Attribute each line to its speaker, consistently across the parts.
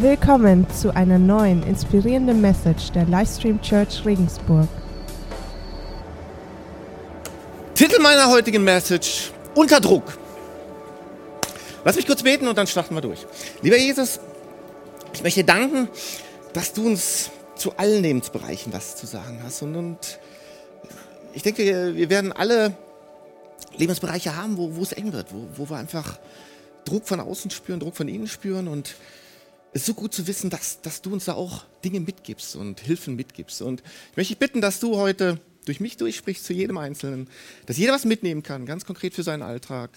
Speaker 1: Willkommen zu einer neuen inspirierenden Message der Livestream Church Regensburg.
Speaker 2: Titel meiner heutigen Message: Unter Druck. Lass mich kurz beten und dann starten wir durch. Lieber Jesus, ich möchte danken, dass du uns zu allen Lebensbereichen was zu sagen hast. Und, und ich denke, wir, werden alle Lebensbereiche haben, wo, wo es eng wird, wo, wo wir einfach Druck von außen spüren, Druck von innen spüren. Und ist so gut zu wissen, dass, dass du uns da auch Dinge mitgibst und Hilfen mitgibst. Und ich möchte dich bitten, dass du heute durch mich durchsprichst zu jedem Einzelnen, dass jeder was mitnehmen kann, ganz konkret für seinen Alltag,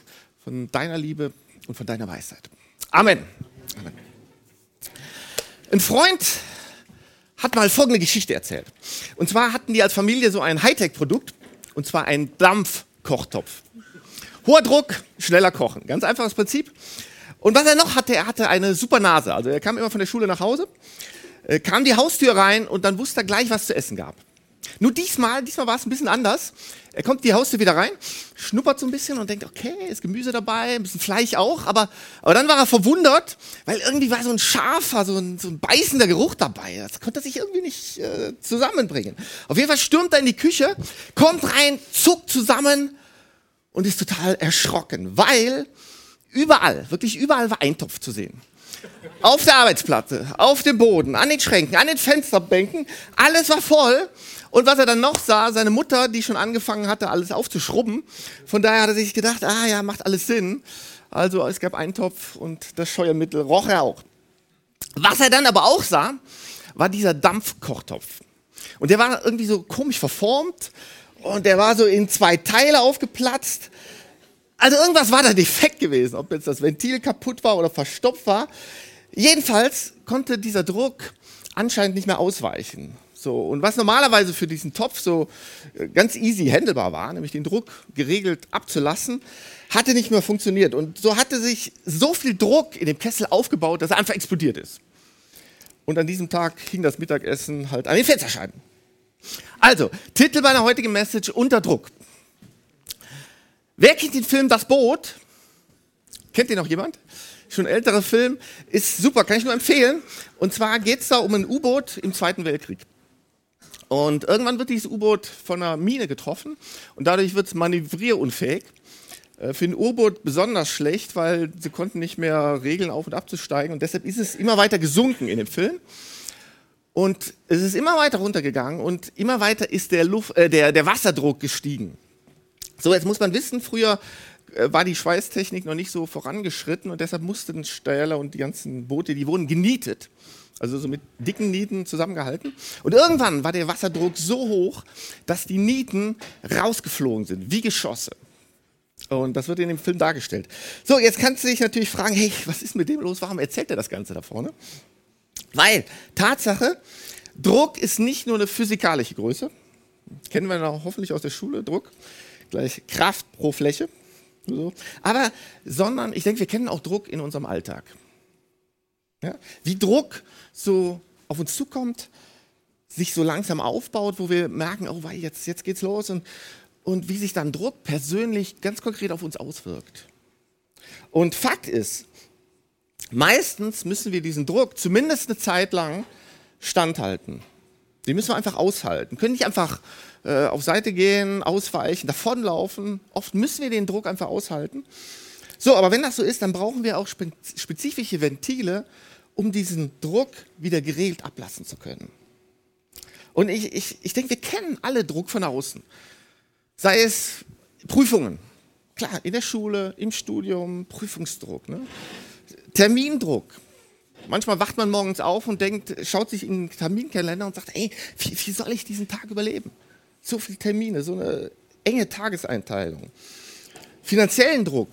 Speaker 2: von deiner Liebe und von deiner Weisheit. Amen. Amen. Ein Freund hat mal folgende Geschichte erzählt. Und zwar hatten die als Familie so ein Hightech-Produkt, und zwar einen Dampfkochtopf. Hoher Druck, schneller kochen. Ganz einfaches Prinzip. Und was er noch hatte, er hatte eine super Nase. Also er kam immer von der Schule nach Hause, äh, kam die Haustür rein und dann wusste er gleich, was zu essen gab. Nur diesmal, diesmal war es ein bisschen anders. Er kommt die Haustür wieder rein, schnuppert so ein bisschen und denkt, okay, ist Gemüse dabei, ein bisschen Fleisch auch, aber, aber dann war er verwundert, weil irgendwie war so ein scharfer, so ein, so ein beißender Geruch dabei. Das konnte er sich irgendwie nicht äh, zusammenbringen. Auf jeden Fall stürmt er in die Küche, kommt rein, zuckt zusammen und ist total erschrocken, weil überall, wirklich überall war Eintopf zu sehen. Auf der Arbeitsplatte, auf dem Boden, an den Schränken, an den Fensterbänken, alles war voll. Und was er dann noch sah, seine Mutter, die schon angefangen hatte, alles aufzuschrubben. Von daher hat er sich gedacht, ah ja, macht alles Sinn. Also es gab Eintopf und das Scheuermittel roch er auch. Was er dann aber auch sah, war dieser Dampfkochtopf. Und der war irgendwie so komisch verformt und der war so in zwei Teile aufgeplatzt. Also irgendwas war da defekt gewesen, ob jetzt das Ventil kaputt war oder verstopft war. Jedenfalls konnte dieser Druck anscheinend nicht mehr ausweichen. So, und was normalerweise für diesen Topf so äh, ganz easy handelbar war, nämlich den Druck geregelt abzulassen, hatte nicht mehr funktioniert. Und so hatte sich so viel Druck in dem Kessel aufgebaut, dass er einfach explodiert ist. Und an diesem Tag hing das Mittagessen halt an den Fensterscheiben. Also, Titel meiner heutigen Message, unter Druck. Wer kennt den Film Das Boot? Kennt den noch jemand? Schon älterer Film, ist super, kann ich nur empfehlen. Und zwar geht es da um ein U-Boot im Zweiten Weltkrieg. Und irgendwann wird dieses U-Boot von einer Mine getroffen und dadurch wird es manövrierunfähig. Äh, für ein U-Boot besonders schlecht, weil sie konnten nicht mehr regeln, auf und abzusteigen. Und deshalb ist es immer weiter gesunken in dem Film. Und es ist immer weiter runtergegangen und immer weiter ist der, Luft, äh, der, der Wasserdruck gestiegen. So, jetzt muss man wissen, früher äh, war die Schweißtechnik noch nicht so vorangeschritten und deshalb mussten Steiler und die ganzen Boote, die wurden genietet. Also so mit dicken Nieten zusammengehalten. Und irgendwann war der Wasserdruck so hoch, dass die Nieten rausgeflogen sind, wie Geschosse. Und das wird in dem Film dargestellt. So, jetzt kannst du dich natürlich fragen, hey, was ist mit dem los? Warum erzählt er das Ganze da vorne? Weil, Tatsache, Druck ist nicht nur eine physikalische Größe. Kennen wir noch hoffentlich aus der Schule, Druck. Gleich Kraft pro Fläche. So. Aber, sondern, ich denke, wir kennen auch Druck in unserem Alltag. Ja? Wie Druck so auf uns zukommt, sich so langsam aufbaut, wo wir merken, oh, jetzt, jetzt geht's los und, und wie sich dann Druck persönlich ganz konkret auf uns auswirkt. Und Fakt ist, meistens müssen wir diesen Druck zumindest eine Zeit lang standhalten. Den müssen wir einfach aushalten. Können nicht einfach äh, auf Seite gehen, ausweichen, davonlaufen. Oft müssen wir den Druck einfach aushalten. So, aber wenn das so ist, dann brauchen wir auch spezifische Ventile, um diesen Druck wieder geregelt ablassen zu können. Und ich, ich, ich denke, wir kennen alle Druck von außen. Sei es Prüfungen, klar, in der Schule, im Studium, Prüfungsdruck, ne? Termindruck. Manchmal wacht man morgens auf und denkt, schaut sich in den Terminkalender und sagt, ey, wie, wie soll ich diesen Tag überleben? So viele Termine, so eine enge Tageseinteilung. Finanziellen Druck.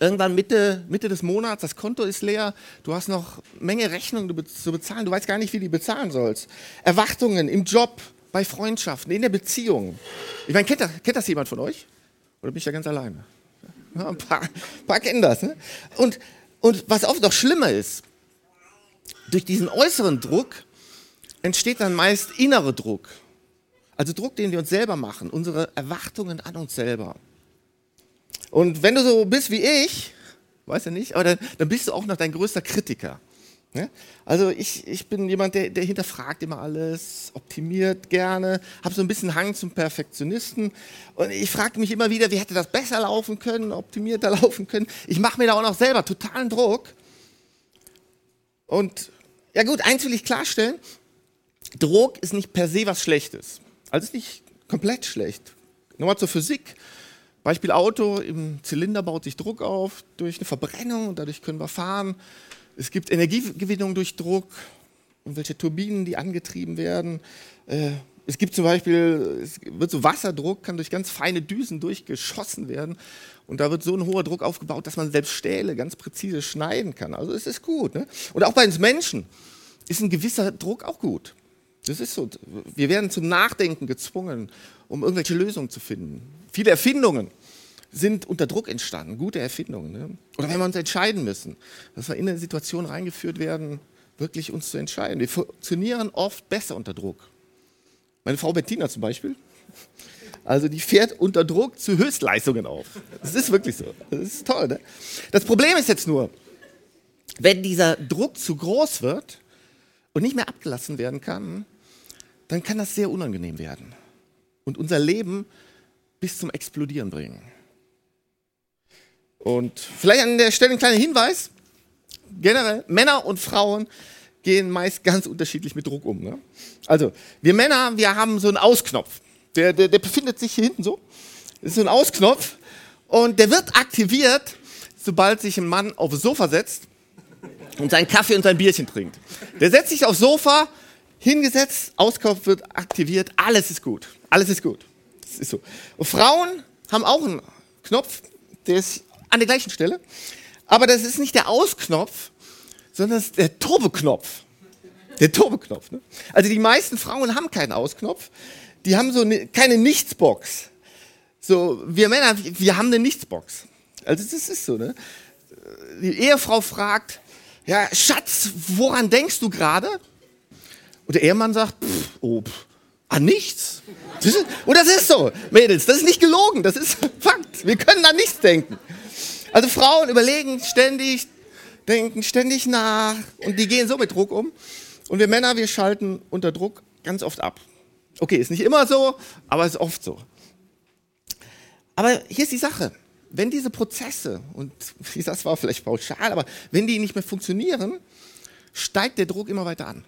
Speaker 2: Irgendwann Mitte, Mitte des Monats, das Konto ist leer, du hast noch Menge Rechnungen zu bezahlen, du weißt gar nicht, wie du die bezahlen sollst. Erwartungen im Job, bei Freundschaften, in der Beziehung. Ich meine, kennt das, kennt das jemand von euch? Oder bin ich da ganz alleine? Ja, ein, paar, ein paar kennen das. Ne? Und, und was oft noch schlimmer ist, durch diesen äußeren Druck entsteht dann meist innerer Druck. Also Druck, den wir uns selber machen, unsere Erwartungen an uns selber. Und wenn du so bist wie ich, weiß ja nicht, aber dann, dann bist du auch noch dein größter Kritiker. Ne? Also ich, ich bin jemand, der, der hinterfragt immer alles, optimiert gerne, habe so ein bisschen Hang zum Perfektionisten und ich frage mich immer wieder, wie hätte das besser laufen können, optimierter laufen können. Ich mache mir da auch noch selber totalen Druck. Und ja gut, eins will ich klarstellen, Druck ist nicht per se was Schlechtes. Also ist nicht komplett schlecht. Nochmal zur Physik. Beispiel Auto, im Zylinder baut sich Druck auf durch eine Verbrennung und dadurch können wir fahren. Es gibt Energiegewinnung durch Druck, irgendwelche Turbinen, die angetrieben werden. Äh, es gibt zum Beispiel, es wird so Wasserdruck, kann durch ganz feine Düsen durchgeschossen werden. Und da wird so ein hoher Druck aufgebaut, dass man selbst Stähle ganz präzise schneiden kann. Also es ist gut. Ne? Und auch bei uns Menschen ist ein gewisser Druck auch gut. Das ist so. Wir werden zum Nachdenken gezwungen, um irgendwelche Lösungen zu finden. Viele Erfindungen sind unter Druck entstanden, gute Erfindungen. Ne? Oder wenn wir uns entscheiden müssen, dass wir in eine Situation reingeführt werden, wirklich uns zu entscheiden. Wir funktionieren oft besser unter Druck. Meine Frau Bettina zum Beispiel, also die fährt unter Druck zu Höchstleistungen auf. Das ist wirklich so. Das ist toll. Ne? Das Problem ist jetzt nur, wenn dieser Druck zu groß wird und nicht mehr abgelassen werden kann, dann kann das sehr unangenehm werden und unser Leben bis zum Explodieren bringen. Und vielleicht an der Stelle ein kleiner Hinweis. Generell, Männer und Frauen gehen meist ganz unterschiedlich mit Druck um. Ne? Also, wir Männer, wir haben so einen Ausknopf. Der, der, der befindet sich hier hinten so. Das ist so ein Ausknopf. Und der wird aktiviert, sobald sich ein Mann aufs Sofa setzt und seinen Kaffee und sein Bierchen trinkt. Der setzt sich aufs Sofa, hingesetzt, Ausknopf wird aktiviert, alles ist gut. Alles ist gut. Das ist so. Und Frauen haben auch einen Knopf, der ist an der gleichen Stelle. Aber das ist nicht der Ausknopf, sondern das ist der Turboknopf. Der Turboknopf. Ne? Also die meisten Frauen haben keinen Ausknopf. Die haben so eine, keine Nichtsbox. So, wir Männer, wir haben eine Nichtsbox. Also das ist so, ne? Die Ehefrau fragt, ja, Schatz, woran denkst du gerade? Und der Ehemann sagt, pff, oh, pff, an nichts. Das ist, und das ist so, Mädels, das ist nicht gelogen, das ist Fakt. Wir können an nichts denken. Also Frauen überlegen ständig, denken ständig nach und die gehen so mit Druck um. Und wir Männer, wir schalten unter Druck ganz oft ab. Okay, ist nicht immer so, aber ist oft so. Aber hier ist die Sache. Wenn diese Prozesse, und das war vielleicht pauschal, aber wenn die nicht mehr funktionieren, steigt der Druck immer weiter an.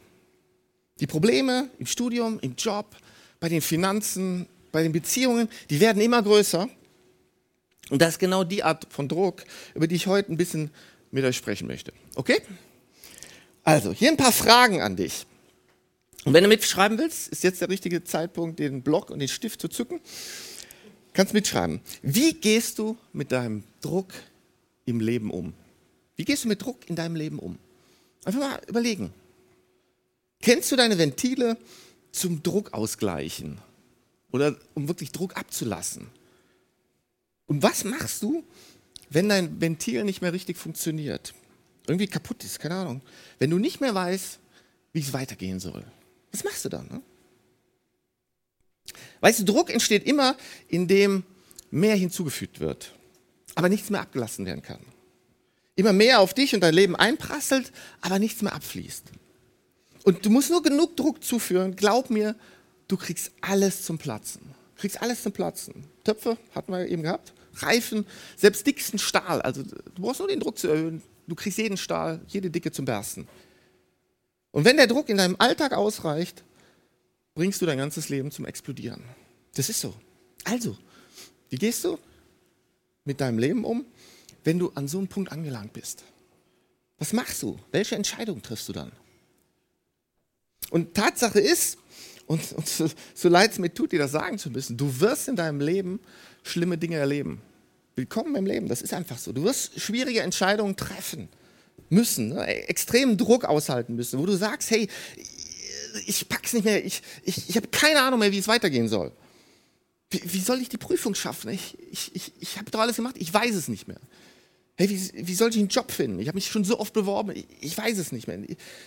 Speaker 2: Die Probleme im Studium, im Job, bei den Finanzen, bei den Beziehungen, die werden immer größer. Und das ist genau die Art von Druck, über die ich heute ein bisschen mit euch sprechen möchte. Okay? Also, hier ein paar Fragen an dich. Und wenn du mitschreiben willst, ist jetzt der richtige Zeitpunkt, den Block und den Stift zu zücken. Kannst mitschreiben. Wie gehst du mit deinem Druck im Leben um? Wie gehst du mit Druck in deinem Leben um? Einfach mal überlegen. Kennst du deine Ventile zum Druck ausgleichen? Oder um wirklich Druck abzulassen? Und was machst du, wenn dein Ventil nicht mehr richtig funktioniert? Irgendwie kaputt ist, keine Ahnung. Wenn du nicht mehr weißt, wie es weitergehen soll. Was machst du dann? Ne? Weißt du, Druck entsteht immer, indem mehr hinzugefügt wird, aber nichts mehr abgelassen werden kann. Immer mehr auf dich und dein Leben einprasselt, aber nichts mehr abfließt. Und du musst nur genug Druck zuführen, glaub mir, du kriegst alles zum Platzen kriegst alles zum Platzen. Töpfe hatten wir eben gehabt, Reifen, selbst dicksten Stahl. Also du brauchst nur den Druck zu erhöhen. Du kriegst jeden Stahl, jede Dicke zum Bersten. Und wenn der Druck in deinem Alltag ausreicht, bringst du dein ganzes Leben zum Explodieren. Das ist so. Also, wie gehst du mit deinem Leben um, wenn du an so einem Punkt angelangt bist? Was machst du? Welche Entscheidung triffst du dann? Und Tatsache ist, und, und so, so leid es mir tut, dir das sagen zu müssen, du wirst in deinem Leben schlimme Dinge erleben. Willkommen im Leben, das ist einfach so. Du wirst schwierige Entscheidungen treffen müssen, ne? extremen Druck aushalten müssen, wo du sagst, hey, ich pack's nicht mehr, ich, ich, ich habe keine Ahnung mehr, wie es weitergehen soll. Wie, wie soll ich die Prüfung schaffen? Ich, ich, ich, ich habe doch alles gemacht, ich weiß es nicht mehr. Hey, wie, wie soll ich einen Job finden? Ich habe mich schon so oft beworben, ich, ich, weiß es nicht mehr.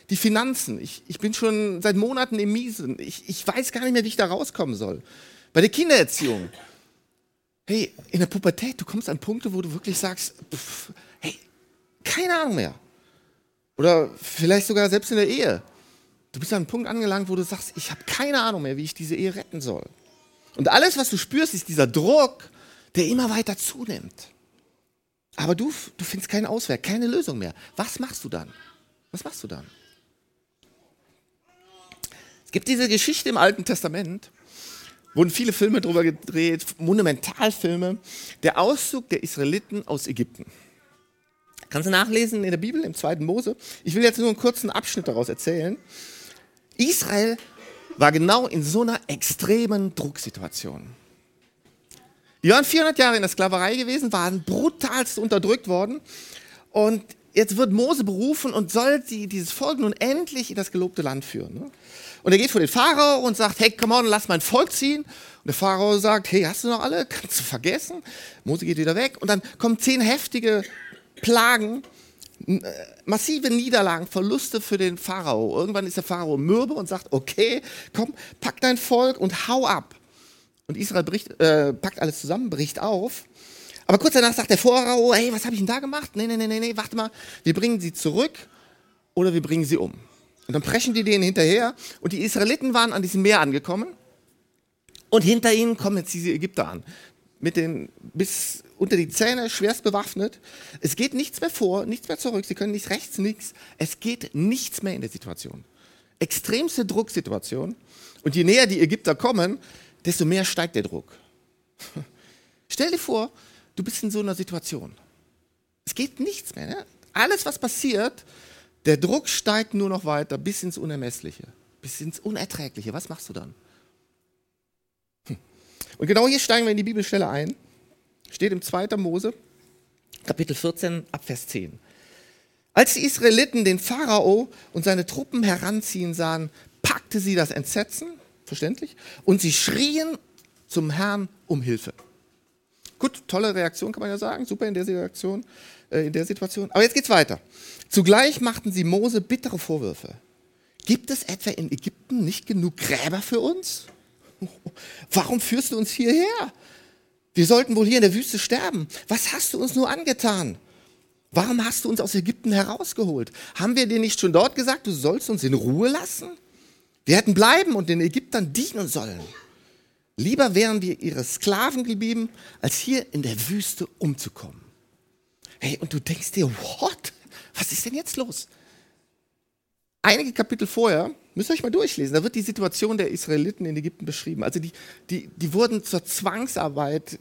Speaker 2: Die Finanzen, ich, ich bin schon seit Monaten im Miesen. Ich, ich weiß gar nicht mehr, wie ich da rauskommen soll. Bei der Kindererziehung. Hey, in der Pubertät, du kommst an Punkte, wo du wirklich sagst, pff, hey, keine Ahnung mehr. Oder vielleicht sogar selbst in der Ehe. Du bist an einem Punkt angelangt, wo du sagst, ich habe keine Ahnung mehr, wie ich diese Ehe retten soll. Und alles, was du spürst, ist dieser Druck, der immer weiter zunimmt. Aber du, du findest keinen Ausweg, keine Lösung mehr. Was machst du dann? Was machst du dann? Es gibt diese Geschichte im Alten Testament, wurden viele Filme darüber gedreht, Monumentalfilme, der Auszug der Israeliten aus Ägypten. Kannst du nachlesen in der Bibel, im zweiten Mose. Ich will jetzt nur einen kurzen Abschnitt daraus erzählen. Israel war genau in so einer extremen Drucksituation. Die waren 400 Jahre in der Sklaverei gewesen, waren brutalst unterdrückt worden. Und jetzt wird Mose berufen und soll die, dieses Volk nun endlich in das gelobte Land führen. Ne? Und er geht vor den Pharao und sagt, hey, come on, lass mein Volk ziehen. Und der Pharao sagt, hey, hast du noch alle? Kannst du vergessen? Mose geht wieder weg. Und dann kommen zehn heftige Plagen, äh, massive Niederlagen, Verluste für den Pharao. Irgendwann ist der Pharao mürbe und sagt, okay, komm, pack dein Volk und hau ab. Und Israel bricht, äh, packt alles zusammen, bricht auf. Aber kurz danach sagt der Pharao, hey, was habe ich denn da gemacht? Nee, nee, nee, nee, nee, warte mal, wir bringen sie zurück oder wir bringen sie um. Und dann preschen die denen hinterher und die Israeliten waren an diesem Meer angekommen und hinter ihnen kommen jetzt diese Ägypter an. Mit den bis unter die Zähne, schwerst bewaffnet. Es geht nichts mehr vor, nichts mehr zurück. Sie können nicht rechts, nichts. Es geht nichts mehr in der Situation. Extremste Drucksituation. Und je näher die Ägypter kommen, desto mehr steigt der Druck. Stell dir vor, du bist in so einer Situation. Es geht nichts mehr. Ne? Alles, was passiert, der Druck steigt nur noch weiter bis ins Unermessliche, bis ins Unerträgliche. Was machst du dann? Hm. Und genau hier steigen wir in die Bibelstelle ein. Steht im 2. Mose, Kapitel 14, Abvers 10. Als die Israeliten den Pharao und seine Truppen heranziehen sahen, packte sie das Entsetzen, verständlich, und sie schrien zum Herrn um Hilfe. Gut, tolle Reaktion kann man ja sagen, super in der Situation, äh, in der Situation. Aber jetzt geht's weiter. Zugleich machten sie Mose bittere Vorwürfe. Gibt es etwa in Ägypten nicht genug Gräber für uns? Warum führst du uns hierher? Wir sollten wohl hier in der Wüste sterben. Was hast du uns nur angetan? Warum hast du uns aus Ägypten herausgeholt? Haben wir dir nicht schon dort gesagt, du sollst uns in Ruhe lassen? Wir hätten bleiben und den Ägyptern dienen sollen. Lieber wären wir ihre Sklaven geblieben, als hier in der Wüste umzukommen. Hey, und du denkst dir, what? Was ist denn jetzt los? Einige Kapitel vorher, müsst ihr euch mal durchlesen, da wird die Situation der Israeliten in Ägypten beschrieben. Also die, die, die wurden zur Zwangsarbeit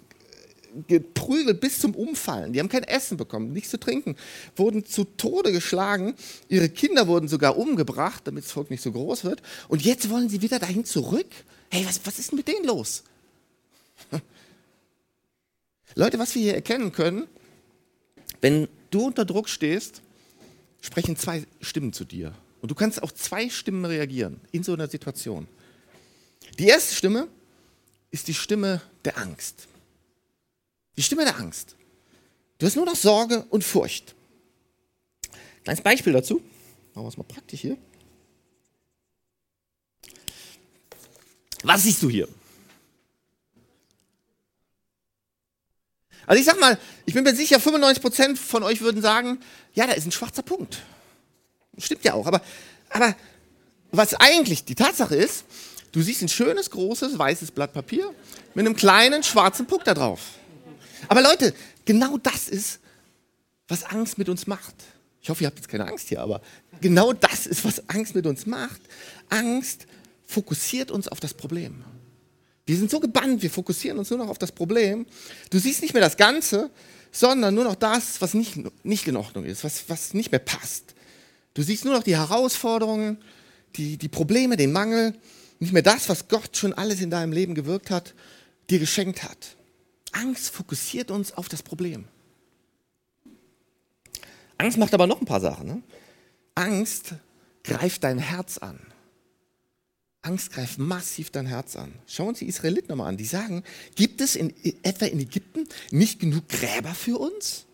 Speaker 2: geprügelt bis zum Umfallen. Die haben kein Essen bekommen, nichts zu trinken, wurden zu Tode geschlagen. Ihre Kinder wurden sogar umgebracht, damit das Volk nicht so groß wird. Und jetzt wollen sie wieder dahin zurück. Hey, was, was ist denn mit denen los? Leute, was wir hier erkennen können, wenn du unter Druck stehst, sprechen zwei Stimmen zu dir. Und du kannst auf zwei Stimmen reagieren in so einer Situation. Die erste Stimme ist die Stimme der Angst. Die Stimme der Angst. Du hast nur noch Sorge und Furcht. Kleines Beispiel dazu. Machen wir es mal praktisch hier. Was siehst du hier? Also ich sag mal, ich bin mir sicher, 95% von euch würden sagen, ja, da ist ein schwarzer Punkt. Stimmt ja auch, aber, aber was eigentlich die Tatsache ist, du siehst ein schönes, großes, weißes Blatt Papier mit einem kleinen schwarzen Punkt da drauf. Aber Leute, genau das ist, was Angst mit uns macht. Ich hoffe, ihr habt jetzt keine Angst hier, aber genau das ist, was Angst mit uns macht. Angst fokussiert uns auf das Problem. Wir sind so gebannt, wir fokussieren uns nur noch auf das Problem. Du siehst nicht mehr das Ganze, sondern nur noch das, was nicht, nicht in Ordnung ist, was, was nicht mehr passt. Du siehst nur noch die Herausforderungen, die, die Probleme, den Mangel, nicht mehr das, was Gott schon alles in deinem Leben gewirkt hat, dir geschenkt hat. Angst fokussiert uns auf das Problem. Angst macht aber noch ein paar Sachen. Ne? Angst greift dein Herz an. Angst greift massiv dein Herz an. Schauen wir uns die Israeliten nochmal an. Die sagen, gibt es in, etwa in Ägypten nicht genug Gräber für uns?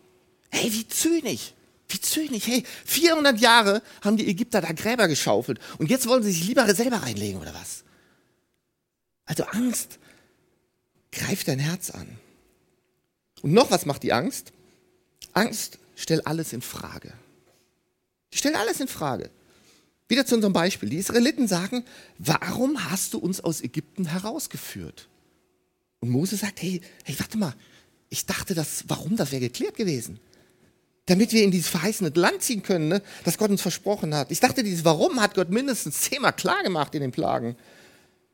Speaker 2: Hey, wie zynisch. Wie zynisch. Hey, 400 Jahre haben die Ägypter da Gräber geschaufelt und jetzt wollen sie sich lieber selber reinlegen oder was? Also Angst greift dein Herz an. Und noch was macht die Angst? Angst stellt alles in Frage. Die stellt alles in Frage. Wieder zu unserem Beispiel. Die Israeliten sagen, warum hast du uns aus Ägypten herausgeführt? Und Mose sagt, hey, hey, warte mal, ich dachte, das, warum, das wäre geklärt gewesen. Damit wir in dieses verheißene Land ziehen können, ne, das Gott uns versprochen hat. Ich dachte, dieses Warum hat Gott mindestens zehnmal klar gemacht in den Plagen.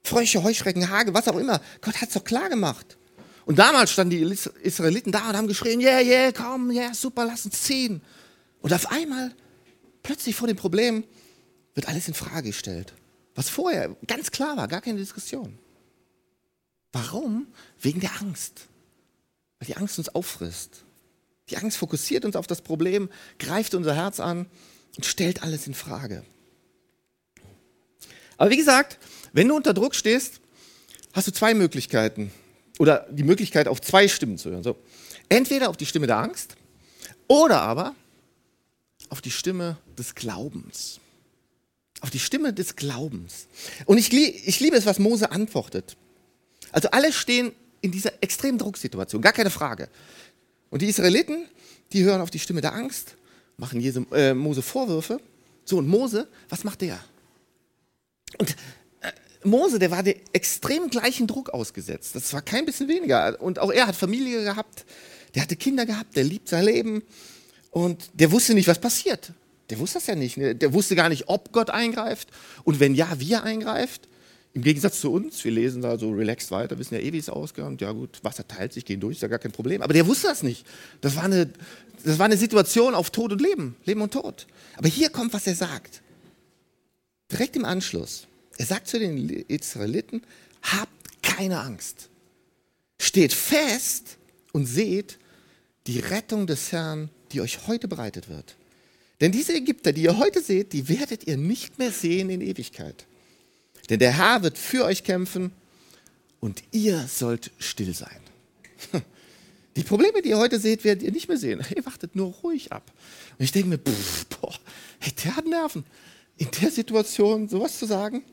Speaker 2: Frösche, Heuschrecken, Hage, was auch immer. Gott hat es doch klar gemacht. Und damals standen die Israeliten da und haben geschrien, yeah, yeah, komm, yeah, super, lass uns ziehen. Und auf einmal, plötzlich vor dem Problem, wird alles in Frage gestellt. Was vorher ganz klar war, gar keine Diskussion. Warum? Wegen der Angst. Weil die Angst uns auffrisst. Die Angst fokussiert uns auf das Problem, greift unser Herz an und stellt alles in Frage. Aber wie gesagt, wenn du unter Druck stehst, hast du zwei Möglichkeiten. Oder die Möglichkeit, auf zwei Stimmen zu hören. So. Entweder auf die Stimme der Angst oder aber auf die Stimme des Glaubens. Auf die Stimme des Glaubens. Und ich, ich liebe es, was Mose antwortet. Also alle stehen in dieser extremen Drucksituation, gar keine Frage. Und die Israeliten, die hören auf die Stimme der Angst, machen Jesu, äh, Mose Vorwürfe. So, und Mose, was macht der? Und Mose, der war dem extrem gleichen Druck ausgesetzt. Das war kein bisschen weniger. Und auch er hat Familie gehabt, der hatte Kinder gehabt, der liebt sein Leben. Und der wusste nicht, was passiert. Der wusste das ja nicht. Ne? Der wusste gar nicht, ob Gott eingreift. Und wenn ja, wie er eingreift. Im Gegensatz zu uns, wir lesen da so relaxed weiter, wissen ja eh, wie es ausgeht. Ja gut, Wasser teilt sich, gehen durch, ist ja gar kein Problem. Aber der wusste das nicht. Das war, eine, das war eine Situation auf Tod und Leben, Leben und Tod. Aber hier kommt, was er sagt. Direkt im Anschluss. Er sagt zu den Israeliten, habt keine Angst. Steht fest und seht die Rettung des Herrn, die euch heute bereitet wird. Denn diese Ägypter, die ihr heute seht, die werdet ihr nicht mehr sehen in Ewigkeit. Denn der Herr wird für euch kämpfen und ihr sollt still sein. Die Probleme, die ihr heute seht, werdet ihr nicht mehr sehen. Ihr wartet nur ruhig ab. Und ich denke mir, pff, boah, hey, der hat Nerven, in der Situation sowas zu sagen.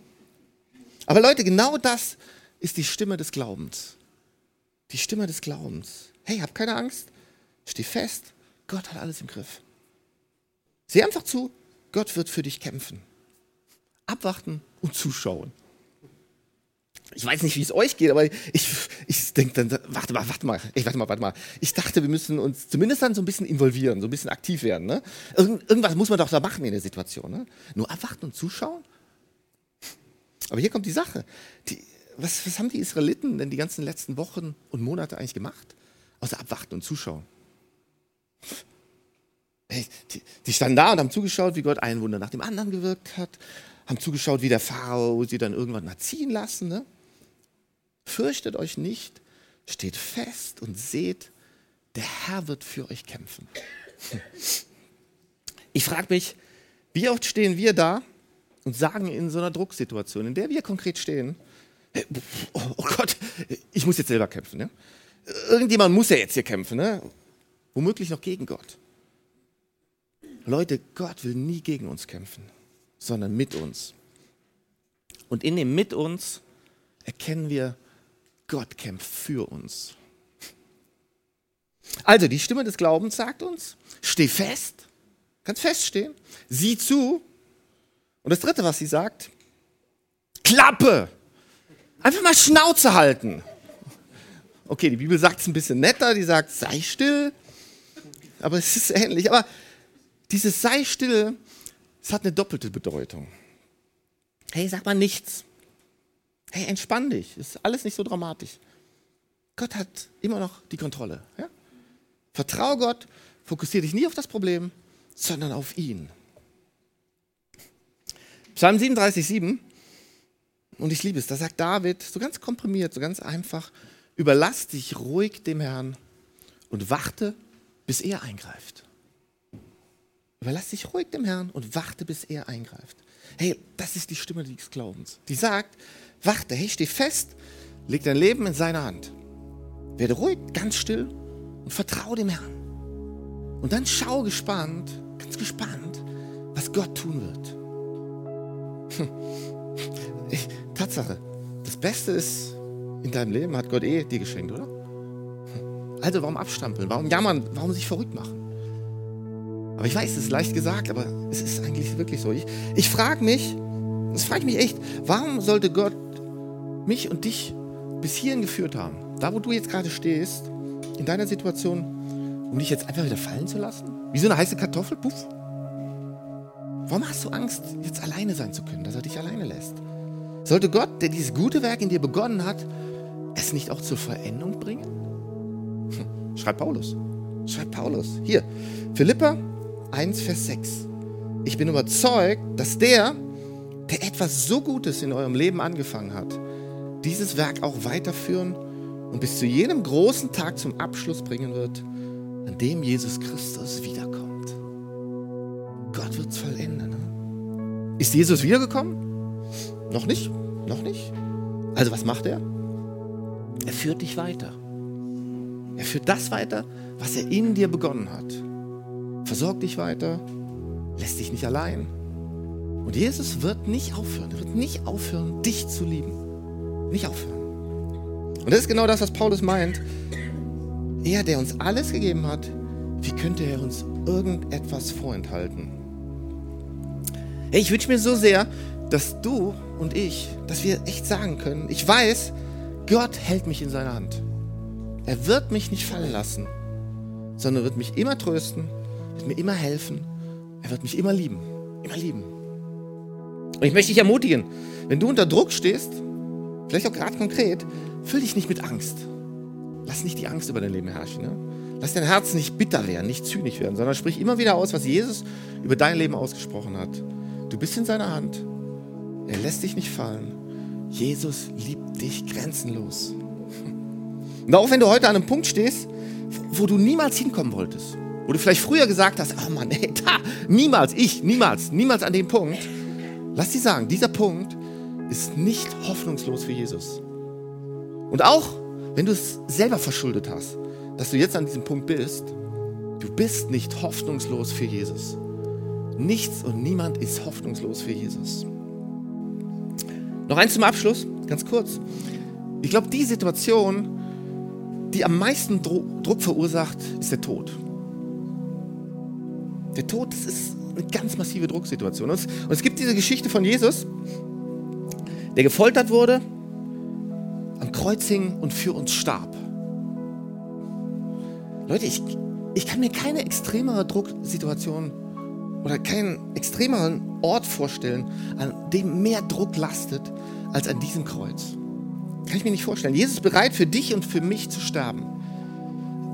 Speaker 2: Aber Leute, genau das ist die Stimme des Glaubens. Die Stimme des Glaubens. Hey, hab keine Angst, steh fest, Gott hat alles im Griff. Sieh einfach zu, Gott wird für dich kämpfen. Abwarten und zuschauen. Ich weiß nicht, wie es euch geht, aber ich, ich denke dann, warte mal, warte mal, ich warte mal, warte mal. Ich dachte, wir müssen uns zumindest dann so ein bisschen involvieren, so ein bisschen aktiv werden. Ne? Irgend, irgendwas muss man doch da machen in der Situation. Ne? Nur abwarten und zuschauen? Aber hier kommt die Sache. Die, was, was haben die Israeliten denn die ganzen letzten Wochen und Monate eigentlich gemacht? Außer abwarten und zuschauen. Hey, die, die standen da und haben zugeschaut, wie Gott ein Wunder nach dem anderen gewirkt hat haben zugeschaut, wie der Pharao sie dann irgendwann mal ziehen lassen. Ne? Fürchtet euch nicht, steht fest und seht, der Herr wird für euch kämpfen. Ich frage mich, wie oft stehen wir da und sagen in so einer Drucksituation, in der wir konkret stehen, oh Gott, ich muss jetzt selber kämpfen. Ne? Irgendjemand muss ja jetzt hier kämpfen, ne? womöglich noch gegen Gott. Leute, Gott will nie gegen uns kämpfen sondern mit uns. Und in dem mit uns erkennen wir, Gott kämpft für uns. Also die Stimme des Glaubens sagt uns, steh fest, kannst feststehen, sieh zu. Und das Dritte, was sie sagt, Klappe, einfach mal Schnauze halten. Okay, die Bibel sagt es ein bisschen netter, die sagt, sei still, aber es ist ähnlich. Aber dieses sei still es hat eine doppelte Bedeutung. Hey, sag mal nichts. Hey, entspann dich. Ist alles nicht so dramatisch. Gott hat immer noch die Kontrolle. Ja? Vertrau Gott, fokussiere dich nie auf das Problem, sondern auf ihn. Psalm 37, 7. Und ich liebe es, da sagt David, so ganz komprimiert, so ganz einfach, überlass dich ruhig dem Herrn und warte, bis er eingreift. Überlass dich ruhig dem Herrn und warte, bis er eingreift. Hey, das ist die Stimme des Glaubens. Die sagt, warte, hey, steh fest, leg dein Leben in seine Hand. Werde ruhig, ganz still und vertraue dem Herrn. Und dann schau gespannt, ganz gespannt, was Gott tun wird. Hm. Tatsache, das Beste ist in deinem Leben hat Gott eh dir geschenkt, oder? Hm. Also warum abstampeln? Warum jammern? Warum sich verrückt machen? Aber ich weiß, es ist leicht gesagt, aber es ist eigentlich wirklich so. Ich, ich frage mich, das frage ich mich echt, warum sollte Gott mich und dich bis hierhin geführt haben? Da, wo du jetzt gerade stehst, in deiner Situation, um dich jetzt einfach wieder fallen zu lassen? Wie so eine heiße Kartoffel? Puff. Warum hast du Angst, jetzt alleine sein zu können, dass er dich alleine lässt? Sollte Gott, der dieses gute Werk in dir begonnen hat, es nicht auch zur Veränderung bringen? Hm. Schreibt Paulus. Schreibt Paulus. Hier, Philippa 1, Vers 6. Ich bin überzeugt, dass der, der etwas so Gutes in eurem Leben angefangen hat, dieses Werk auch weiterführen und bis zu jenem großen Tag zum Abschluss bringen wird, an dem Jesus Christus wiederkommt. Gott wird es vollenden. Ne? Ist Jesus wiedergekommen? Noch nicht? Noch nicht? Also was macht er? Er führt dich weiter. Er führt das weiter, was er in dir begonnen hat. Versorgt dich weiter, lässt dich nicht allein. Und Jesus wird nicht aufhören. Er wird nicht aufhören, dich zu lieben. Nicht aufhören. Und das ist genau das, was Paulus meint. Er, der uns alles gegeben hat, wie könnte er uns irgendetwas vorenthalten? Hey, ich wünsche mir so sehr, dass du und ich, dass wir echt sagen können, ich weiß, Gott hält mich in seiner Hand. Er wird mich nicht fallen lassen, sondern wird mich immer trösten, wird mir immer helfen, er wird mich immer lieben, immer lieben. Und ich möchte dich ermutigen, wenn du unter Druck stehst, vielleicht auch gerade konkret, füll dich nicht mit Angst. Lass nicht die Angst über dein Leben herrschen. Ne? Lass dein Herz nicht bitter werden, nicht zynisch werden, sondern sprich immer wieder aus, was Jesus über dein Leben ausgesprochen hat. Du bist in seiner Hand. Er lässt dich nicht fallen. Jesus liebt dich grenzenlos. Und auch wenn du heute an einem Punkt stehst, wo du niemals hinkommen wolltest, wo du vielleicht früher gesagt hast, oh Mann, ey, da, niemals, ich, niemals, niemals an dem Punkt, lass dir sagen, dieser Punkt ist nicht hoffnungslos für Jesus. Und auch wenn du es selber verschuldet hast, dass du jetzt an diesem Punkt bist, du bist nicht hoffnungslos für Jesus. Nichts und niemand ist hoffnungslos für Jesus. Noch eins zum Abschluss, ganz kurz. Ich glaube, die Situation, die am meisten Druck verursacht, ist der Tod. Der Tod, das ist eine ganz massive Drucksituation. Und es, gibt diese Geschichte von Jesus, der gefoltert wurde, am Kreuz hing und für uns starb. Leute, ich, ich kann mir keine extremere Drucksituation oder keinen extremeren Ort vorstellen, an dem mehr Druck lastet als an diesem Kreuz. Kann ich mir nicht vorstellen. Jesus ist bereit für dich und für mich zu sterben.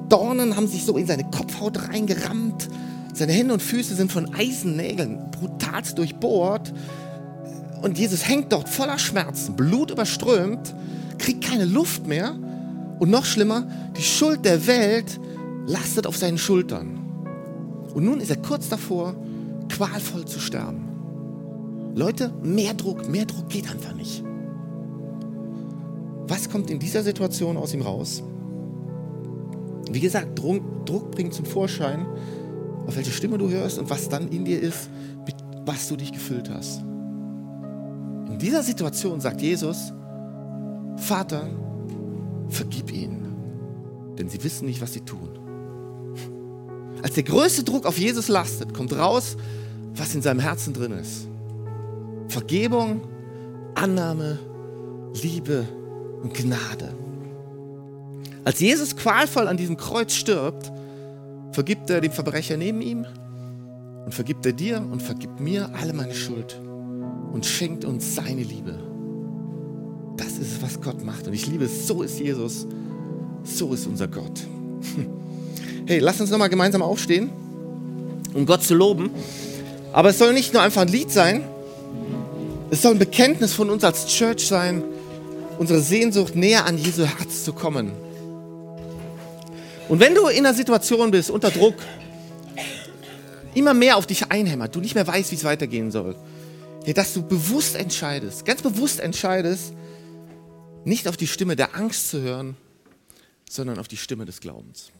Speaker 2: Dornen haben sich so in seine Kopfhaut reingerammt. Seine Hände und Füße sind von Eisennägeln brutalst durchbohrt. Und Jesus hängt dort voller Schmerzen, Blut überströmt, kriegt keine Luft mehr. Und noch schlimmer, die Schuld der Welt lastet auf seinen Schultern. Und nun ist er kurz davor, qualvoll zu sterben. Leute, mehr Druck, mehr Druck geht einfach nicht. Was kommt in dieser Situation aus ihm raus? Wie gesagt, Druck, Druck bringt zum Vorschein, auf welche Stimme du hörst und was dann in dir ist, mit was du dich gefüllt hast. In dieser Situation sagt Jesus, Vater, vergib ihnen, denn sie wissen nicht, was sie tun. Als der größte Druck auf Jesus lastet, kommt raus, was in seinem Herzen drin ist. Vergebung, Annahme, Liebe und Gnade. Als Jesus qualvoll an diesem Kreuz stirbt, vergibt er dem Verbrecher neben ihm und vergibt er dir und vergibt mir alle meine Schuld und schenkt uns seine Liebe. Das ist was Gott macht. Und ich liebe es, so ist Jesus, so ist unser Gott. Hey, lass uns nochmal gemeinsam aufstehen, um Gott zu loben. Aber es soll nicht nur einfach ein Lied sein, es soll ein Bekenntnis von uns als Church sein, unsere Sehnsucht näher an Jesu Herz zu kommen. Und wenn du in einer Situation bist, unter Druck, immer mehr auf dich einhämmert, du nicht mehr weißt, wie es weitergehen soll, dass du bewusst entscheidest, ganz bewusst entscheidest, nicht auf die Stimme der Angst zu hören, sondern auf die Stimme des Glaubens.